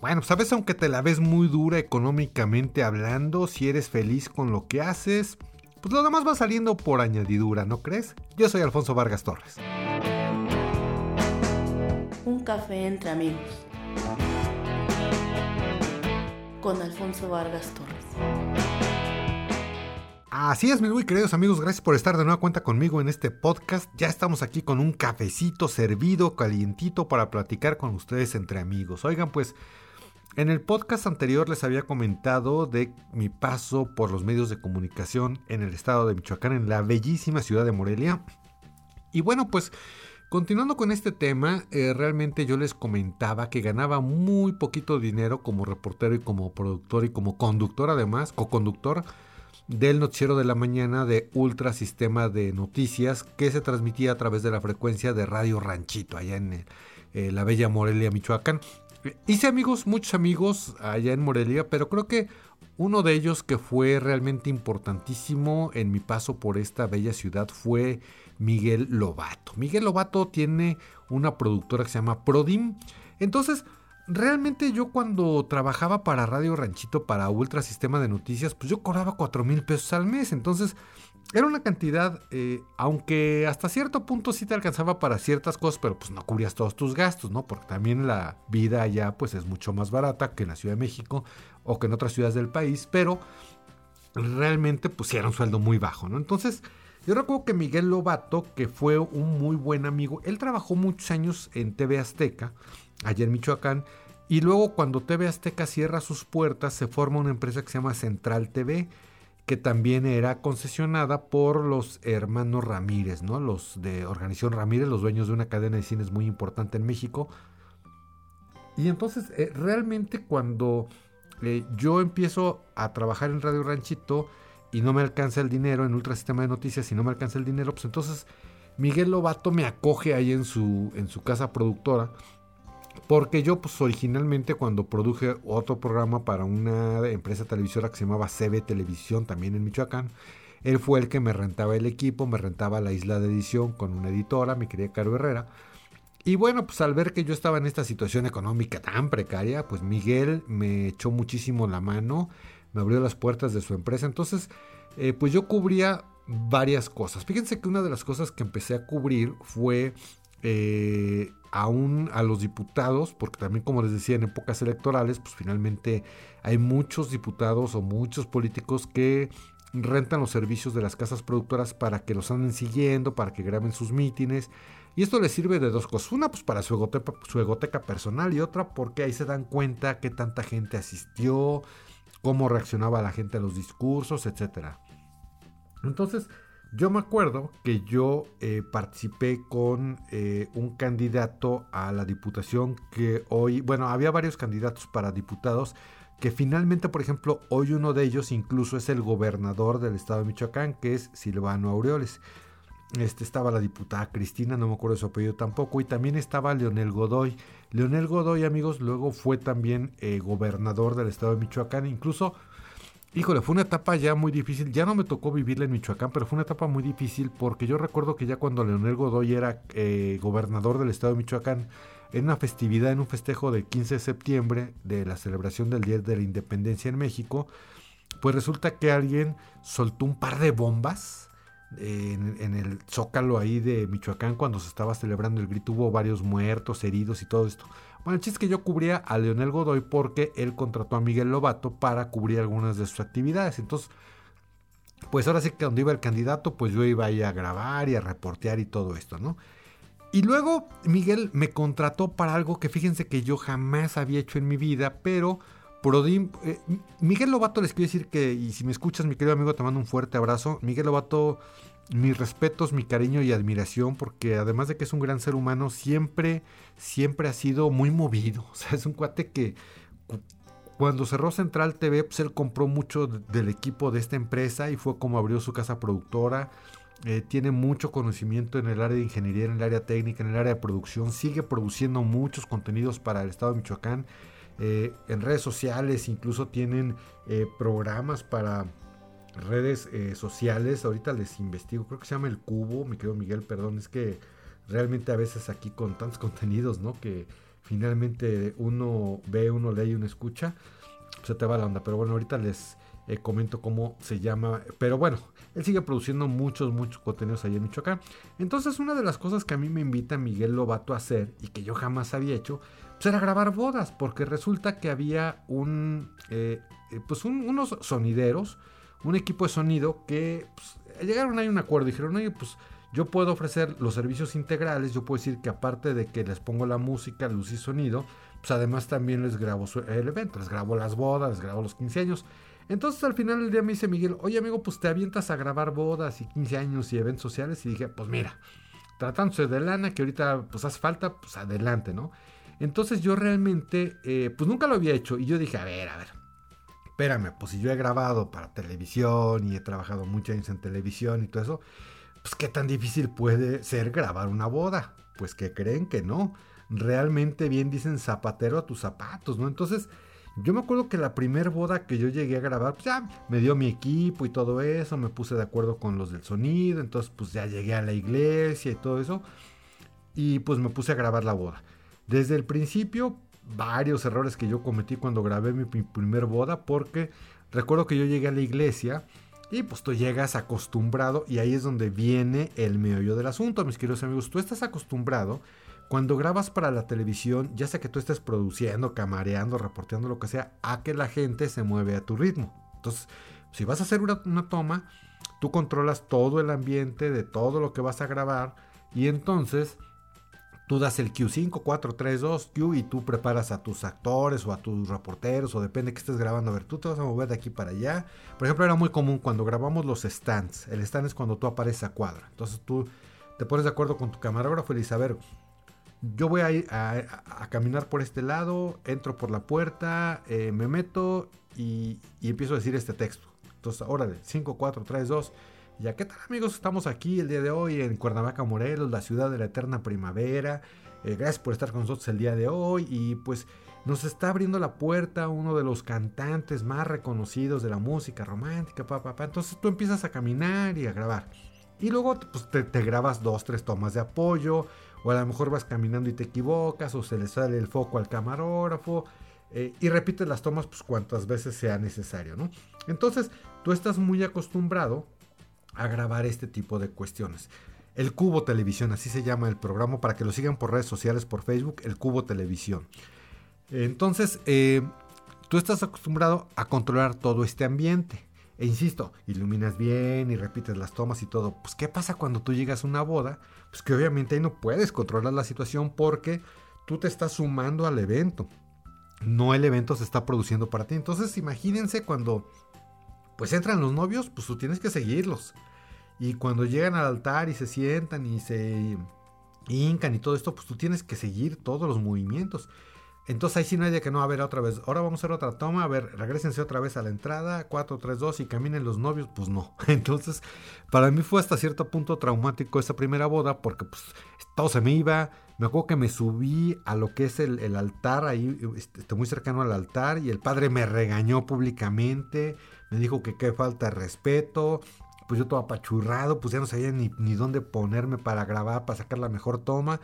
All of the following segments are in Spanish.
Bueno, sabes, aunque te la ves muy dura económicamente hablando, si eres feliz con lo que haces, pues lo demás va saliendo por añadidura, ¿no crees? Yo soy Alfonso Vargas Torres. Un café entre amigos. Con Alfonso Vargas Torres. Así es, mis muy queridos amigos, gracias por estar de nueva cuenta conmigo en este podcast. Ya estamos aquí con un cafecito servido, calientito para platicar con ustedes entre amigos. Oigan, pues en el podcast anterior les había comentado de mi paso por los medios de comunicación en el estado de Michoacán, en la bellísima ciudad de Morelia. Y bueno, pues continuando con este tema, eh, realmente yo les comentaba que ganaba muy poquito dinero como reportero y como productor y como conductor además, co-conductor del noticiero de la mañana de Ultra Sistema de Noticias que se transmitía a través de la frecuencia de Radio Ranchito allá en eh, la bella Morelia, Michoacán. Hice amigos, muchos amigos allá en Morelia, pero creo que uno de ellos que fue realmente importantísimo en mi paso por esta bella ciudad fue Miguel Lobato. Miguel Lobato tiene una productora que se llama Prodim. Entonces, realmente yo cuando trabajaba para Radio Ranchito, para Ultra Sistema de Noticias, pues yo cobraba 4 mil pesos al mes. Entonces era una cantidad, eh, aunque hasta cierto punto sí te alcanzaba para ciertas cosas, pero pues no cubrías todos tus gastos, ¿no? Porque también la vida allá pues es mucho más barata que en la Ciudad de México o que en otras ciudades del país, pero realmente pues era un sueldo muy bajo, ¿no? Entonces... Yo recuerdo que Miguel Lobato, que fue un muy buen amigo, él trabajó muchos años en TV Azteca allá en Michoacán. Y luego cuando TV Azteca cierra sus puertas, se forma una empresa que se llama Central TV, que también era concesionada por los hermanos Ramírez, ¿no? Los de Organización Ramírez, los dueños de una cadena de cines muy importante en México. Y entonces, eh, realmente cuando eh, yo empiezo a trabajar en Radio Ranchito y no me alcanza el dinero, en Ultra Sistema de Noticias y no me alcanza el dinero, pues entonces Miguel Lobato me acoge ahí en su, en su casa productora porque yo, pues originalmente cuando produje otro programa para una empresa televisora que se llamaba CB Televisión, también en Michoacán, él fue el que me rentaba el equipo, me rentaba la isla de edición con una editora, mi querida Caro Herrera. Y bueno, pues al ver que yo estaba en esta situación económica tan precaria, pues Miguel me echó muchísimo la mano, me abrió las puertas de su empresa. Entonces, eh, pues yo cubría varias cosas. Fíjense que una de las cosas que empecé a cubrir fue eh, aún a los diputados, porque también como les decía en épocas electorales, pues finalmente hay muchos diputados o muchos políticos que rentan los servicios de las casas productoras para que los anden siguiendo, para que graben sus mítines. Y esto les sirve de dos cosas. Una, pues para su egoteca, su egoteca personal y otra porque ahí se dan cuenta que tanta gente asistió, cómo reaccionaba la gente a los discursos, etc. Entonces, yo me acuerdo que yo eh, participé con eh, un candidato a la diputación que hoy, bueno, había varios candidatos para diputados que finalmente, por ejemplo, hoy uno de ellos incluso es el gobernador del estado de Michoacán, que es Silvano Aureoles. Este estaba la diputada Cristina, no me acuerdo su apellido tampoco, y también estaba Leonel Godoy. Leonel Godoy, amigos, luego fue también eh, gobernador del estado de Michoacán, incluso Híjole, fue una etapa ya muy difícil. Ya no me tocó vivirla en Michoacán, pero fue una etapa muy difícil porque yo recuerdo que ya cuando Leonel Godoy era eh, gobernador del estado de Michoacán, en una festividad, en un festejo del 15 de septiembre de la celebración del Día de la Independencia en México, pues resulta que alguien soltó un par de bombas en, en, el zócalo ahí de Michoacán cuando se estaba celebrando el grito. Hubo varios muertos, heridos y todo esto. Bueno, el chiste es que yo cubría a Leonel Godoy porque él contrató a Miguel Lobato para cubrir algunas de sus actividades. Entonces, pues ahora sí que donde iba el candidato, pues yo iba ahí a grabar y a reportear y todo esto, ¿no? Y luego Miguel me contrató para algo que fíjense que yo jamás había hecho en mi vida, pero Prodim, eh, Miguel Lobato les quiero decir que, y si me escuchas mi querido amigo, te mando un fuerte abrazo. Miguel Lobato mis respetos, mi cariño y admiración, porque además de que es un gran ser humano, siempre, siempre ha sido muy movido. O sea, es un cuate que cuando cerró Central TV, pues él compró mucho del equipo de esta empresa y fue como abrió su casa productora. Eh, tiene mucho conocimiento en el área de ingeniería, en el área técnica, en el área de producción. Sigue produciendo muchos contenidos para el estado de Michoacán. Eh, en redes sociales incluso tienen eh, programas para redes eh, sociales. Ahorita les investigo, creo que se llama El Cubo, mi querido Miguel, perdón, es que realmente a veces aquí con tantos contenidos, ¿no? Que finalmente uno ve, uno lee y uno escucha, se te va la onda. Pero bueno, ahorita les eh, comento cómo se llama. Pero bueno, él sigue produciendo muchos, muchos contenidos ahí en Michoacán. Entonces, una de las cosas que a mí me invita Miguel Lobato a hacer y que yo jamás había hecho, pues era grabar bodas, porque resulta que había un, eh, pues unos sonideros, un equipo de sonido que pues, llegaron ahí a un acuerdo. Dijeron, oye, pues yo puedo ofrecer los servicios integrales. Yo puedo decir que aparte de que les pongo la música, luz y sonido, pues además también les grabo el evento, les grabo las bodas, les grabo los 15 años. Entonces al final del día me dice Miguel, oye amigo, pues te avientas a grabar bodas y 15 años y eventos sociales. Y dije, pues mira, tratándose de lana, que ahorita pues hace falta, pues adelante, ¿no? Entonces yo realmente, eh, pues nunca lo había hecho. Y yo dije, a ver, a ver, espérame, pues si yo he grabado para televisión y he trabajado muchos años en televisión y todo eso, pues qué tan difícil puede ser grabar una boda. Pues que creen que no. Realmente bien dicen zapatero a tus zapatos, ¿no? Entonces yo me acuerdo que la primer boda que yo llegué a grabar, pues ya me dio mi equipo y todo eso, me puse de acuerdo con los del sonido, entonces pues ya llegué a la iglesia y todo eso, y pues me puse a grabar la boda. Desde el principio, varios errores que yo cometí cuando grabé mi, primer boda, porque recuerdo que yo llegué a la iglesia y pues tú llegas acostumbrado y ahí es donde viene el meollo del asunto, mis queridos amigos, tú estás acostumbrado cuando grabas para la televisión, ya sea que tú estés produciendo, camareando, reporteando, lo que sea, a que la gente se mueve a tu ritmo. Entonces, si vas a hacer una, toma, tú controlas todo el ambiente de todo lo que vas a grabar y entonces tú das el Q5, 4, 3, 2, Q y tú preparas a tus actores o a tus reporteros o depende que estés grabando. A ver, tú te vas a mover de aquí para allá. Por ejemplo, era muy común cuando grabamos los stands. El stand es cuando tú apareces a cuadro. Entonces tú te pones de acuerdo con tu camarógrafo y le dices, a ver, yo voy a, caminar por este lado, entro por la puerta, eh, me meto y, empiezo a decir este texto. Entonces, órale, 5, 4, 3, 2. Ya, ¿qué tal amigos? Estamos aquí el día de hoy en Cuernavaca, Morelos, la ciudad de la eterna primavera. Eh, gracias por estar con nosotros el día de hoy y pues nos está abriendo la puerta uno de los cantantes más reconocidos de la música romántica, papá. Entonces tú empiezas a caminar y a grabar. Y luego pues, te, te grabas dos, tres tomas de apoyo o a lo mejor vas caminando y te equivocas, o se le sale el foco al camarógrafo, eh, y repites las tomas pues cuantas veces sea necesario, ¿no? Entonces, tú estás muy acostumbrado a grabar este tipo de cuestiones. El Cubo Televisión, así se llama el programa, para que lo sigan por redes sociales, por Facebook, el Cubo Televisión. Entonces, eh, tú estás acostumbrado a controlar todo este ambiente. E insisto, iluminas bien y repites las tomas y todo. Pues, ¿qué pasa cuando tú llegas a una boda? Pues que obviamente ahí no puedes controlar la situación porque tú te estás sumando al evento. No el evento se está produciendo para ti. Entonces, imagínense cuando pues entran los novios, pues tú tienes que seguirlos. Y cuando llegan al altar y se sientan y se hincan y todo esto, pues tú tienes que seguir todos los movimientos. Entonces ahí sí no hay de que no, a ver otra vez, ahora vamos a hacer otra toma, a ver, regresense otra vez a la entrada, 4, 3, 2 y caminen los novios, pues no. Entonces, para mí fue hasta cierto punto traumático esa primera boda porque pues todo se me iba, me acuerdo que me subí a lo que es el, altar, ahí este, muy cercano al altar y el padre me regañó públicamente, me dijo que qué falta de respeto, pues yo todo apachurrado, pues ya no sabía ni, ni dónde ponerme para grabar, para sacar la mejor toma.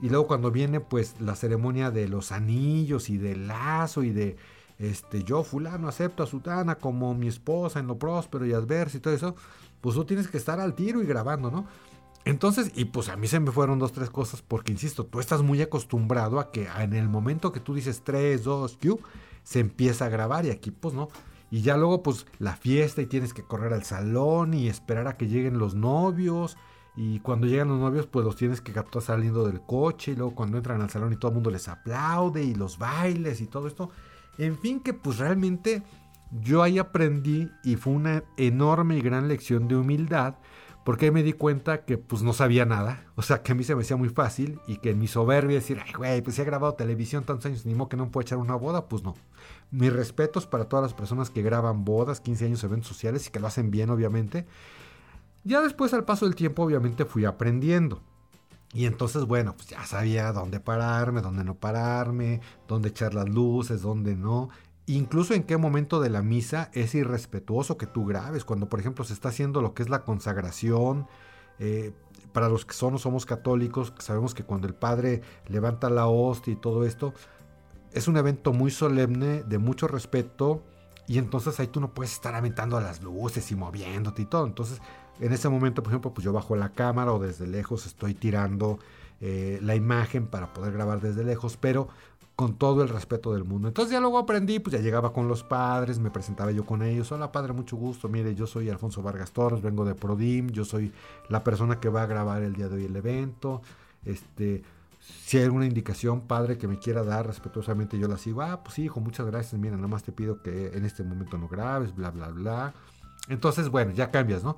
Y luego cuando viene pues la ceremonia de los anillos y del lazo y de este yo fulano acepto a Sutana como mi esposa en lo próspero y adverso y todo eso, pues tú tienes que estar al tiro y grabando, ¿no? Entonces, y pues a mí se me fueron dos, tres cosas, porque insisto, tú estás muy acostumbrado a que en el momento que tú dices 3, 2, Q, se empieza a grabar y aquí pues no. Y ya luego pues la fiesta y tienes que correr al salón y esperar a que lleguen los novios y cuando llegan los novios, pues los tienes que captar saliendo del coche. Y luego cuando entran al salón y todo el mundo les aplaude. Y los bailes y todo esto. En fin, que pues realmente yo ahí aprendí y fue una enorme y gran lección de humildad. Porque ahí me di cuenta que pues no sabía nada. O sea, que a mí se me hacía muy fácil. Y que en mi soberbia decir, ay güey, pues he grabado televisión tantos años, ni modo que no puedo echar una boda. Pues no. Mis respetos para todas las personas que graban bodas, 15 años, eventos sociales y que lo hacen bien, obviamente. Ya después al paso del tiempo obviamente fui aprendiendo. Y entonces, bueno, pues ya sabía dónde pararme, dónde no pararme, dónde echar las luces, dónde no. Incluso en qué momento de la misa es irrespetuoso que tú grabes. Cuando, por ejemplo, se está haciendo lo que es la consagración. Eh, para los que somos, somos católicos, sabemos que cuando el Padre levanta la hostia y todo esto, es un evento muy solemne, de mucho respeto, y entonces ahí tú no puedes estar aventando las luces y moviéndote y todo. Entonces, en ese momento, por ejemplo, pues yo bajo la cámara o desde lejos estoy tirando eh, la imagen para poder grabar desde lejos, pero con todo el respeto del mundo. Entonces ya luego aprendí, pues ya llegaba con los padres, me presentaba yo con ellos. Hola padre, mucho gusto. Mire, yo soy Alfonso Vargas Torres, vengo de Prodim, yo soy la persona que va a grabar el día de hoy el evento. Este, si hay alguna indicación, padre, que me quiera dar respetuosamente, yo la sigo. Ah, pues hijo, muchas gracias. Mira, nada más te pido que en este momento no grabes, bla, bla, bla. Entonces, bueno, ya cambias, ¿no?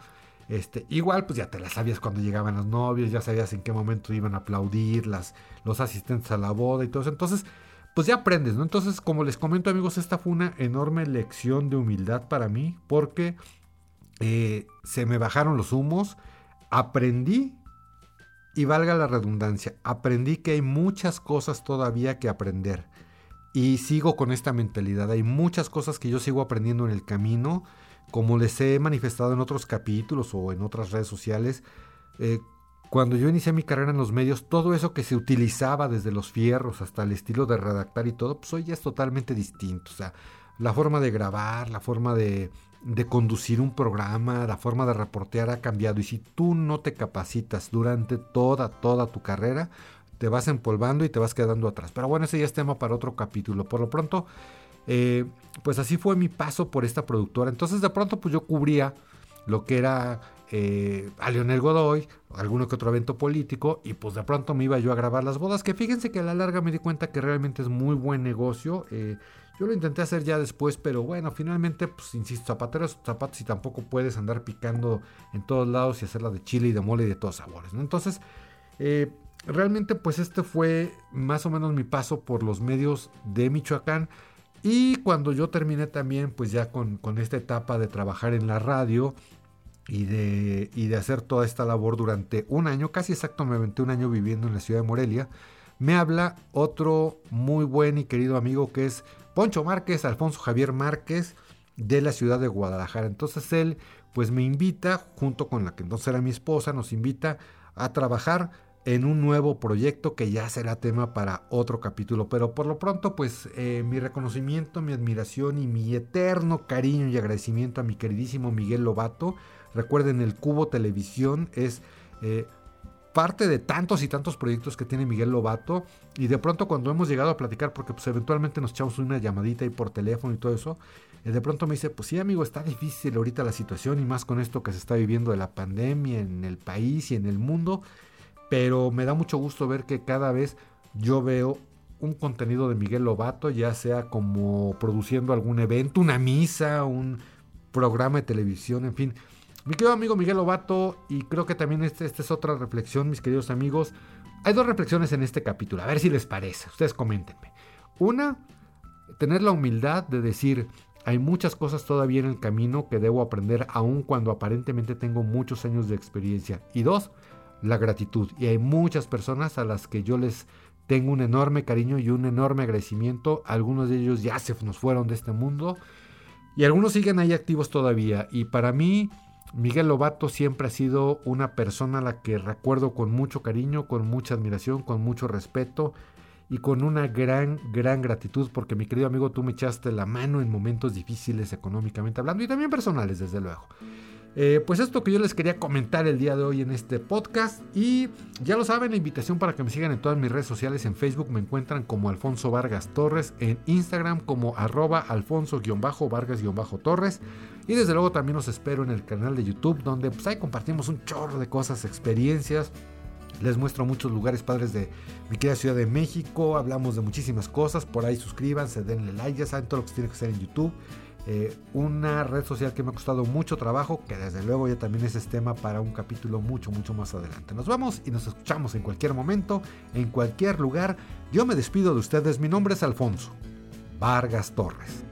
Este, igual, pues ya te la sabías cuando llegaban los novios, ya sabías en qué momento iban a aplaudir las, los asistentes a la boda y todo eso. Entonces, pues ya aprendes, ¿no? Entonces, como les comento, amigos, esta fue una enorme lección de humildad para mí, porque eh, se me bajaron los humos, aprendí y valga la redundancia, aprendí que hay muchas cosas todavía que aprender. Y sigo con esta mentalidad. Hay muchas cosas que yo sigo aprendiendo en el camino. Como les he manifestado en otros capítulos o en otras redes sociales. Eh, cuando yo inicié mi carrera en los medios, todo eso que se utilizaba desde los fierros hasta el estilo de redactar y todo, pues hoy ya es totalmente distinto. O sea, la forma de grabar, la forma de conducir un programa, la forma de reportear ha cambiado. Y si tú no te capacitas durante toda, toda tu carrera, te vas empolvando y te vas quedando atrás. Pero bueno, ese ya es tema para otro capítulo. Por lo pronto, eh, pues así fue mi paso por esta productora. Entonces de pronto pues yo cubría lo que era eh, a Leonel Godoy, alguno que otro evento político, y pues de pronto me iba yo a grabar las bodas, que fíjense que a la larga me di cuenta que realmente es muy buen negocio. Eh, yo lo intenté hacer ya después, pero bueno, finalmente, pues insisto, zapateros, zapatos y tampoco puedes andar picando en todos lados y hacerla de chile y de mole y de todos sabores. Entonces, eh, realmente, pues este fue más o menos mi paso por los medios de Michoacán. Y cuando yo terminé también, pues ya con esta etapa de trabajar en la radio y de, y de hacer toda esta labor durante un año, casi exactamente un año viviendo en la ciudad de Morelia, me habla otro muy buen y querido amigo que es Poncho Márquez, Alfonso Javier Márquez de la ciudad de Guadalajara. Entonces él pues me invita, junto con la que entonces era mi esposa, nos invita a trabajar en un nuevo proyecto que ya será tema para otro capítulo. Pero por lo pronto, pues eh, mi reconocimiento, mi admiración y mi eterno cariño y agradecimiento a mi queridísimo Miguel Lobato. Recuerden, el Cubo Televisión es eh, parte de tantos y tantos proyectos que tiene Miguel Lobato y de pronto cuando hemos llegado a platicar, porque pues eventualmente nos echamos una llamadita y por teléfono y todo eso, eh, de pronto me dice, pues sí amigo, está difícil ahorita la situación y más con esto que se está viviendo de la pandemia en el país y en el mundo, pero me da mucho gusto ver que cada vez yo veo un contenido de Miguel Lobato, ya sea como produciendo algún evento, una misa, un programa de televisión, en fin, mi querido amigo Miguel Lobato, y creo que también esta este es otra reflexión, mis queridos amigos. Hay dos reflexiones en este capítulo, a ver si les parece, ustedes coméntenme. Una, tener la humildad de decir, hay muchas cosas todavía en el camino que debo aprender aun cuando aparentemente tengo muchos años de experiencia. Y dos, la gratitud. Y hay muchas personas a las que yo les tengo un enorme cariño y un enorme agradecimiento. Algunos de ellos ya se nos fueron de este mundo y algunos siguen ahí activos todavía. Y para mí Miguel Lobato siempre ha sido una persona a la que recuerdo con mucho cariño, con mucha admiración, con mucho respeto y con una gran, gran gratitud porque mi querido amigo tú me echaste la mano en momentos difíciles económicamente hablando y también personales desde luego. Eh, pues esto que yo les quería comentar el día de hoy en este podcast. Y ya lo saben, la invitación para que me sigan en todas mis redes sociales. En Facebook me encuentran como Alfonso Vargas Torres. En Instagram como arroba alfonso-vargas-torres. Y desde luego también los espero en el canal de YouTube donde pues ahí compartimos un chorro de cosas, experiencias. Les muestro muchos lugares padres de mi querida Ciudad de México. Hablamos de muchísimas cosas. Por ahí suscríbanse, denle like. Ya saben todo lo que tiene que hacer en YouTube. Eh, una red social que me ha costado mucho trabajo, que desde luego ya también es tema para un capítulo mucho, mucho más adelante. Nos vamos y nos escuchamos en cualquier momento, en cualquier lugar. Yo me despido de ustedes, mi nombre es Alfonso Vargas Torres.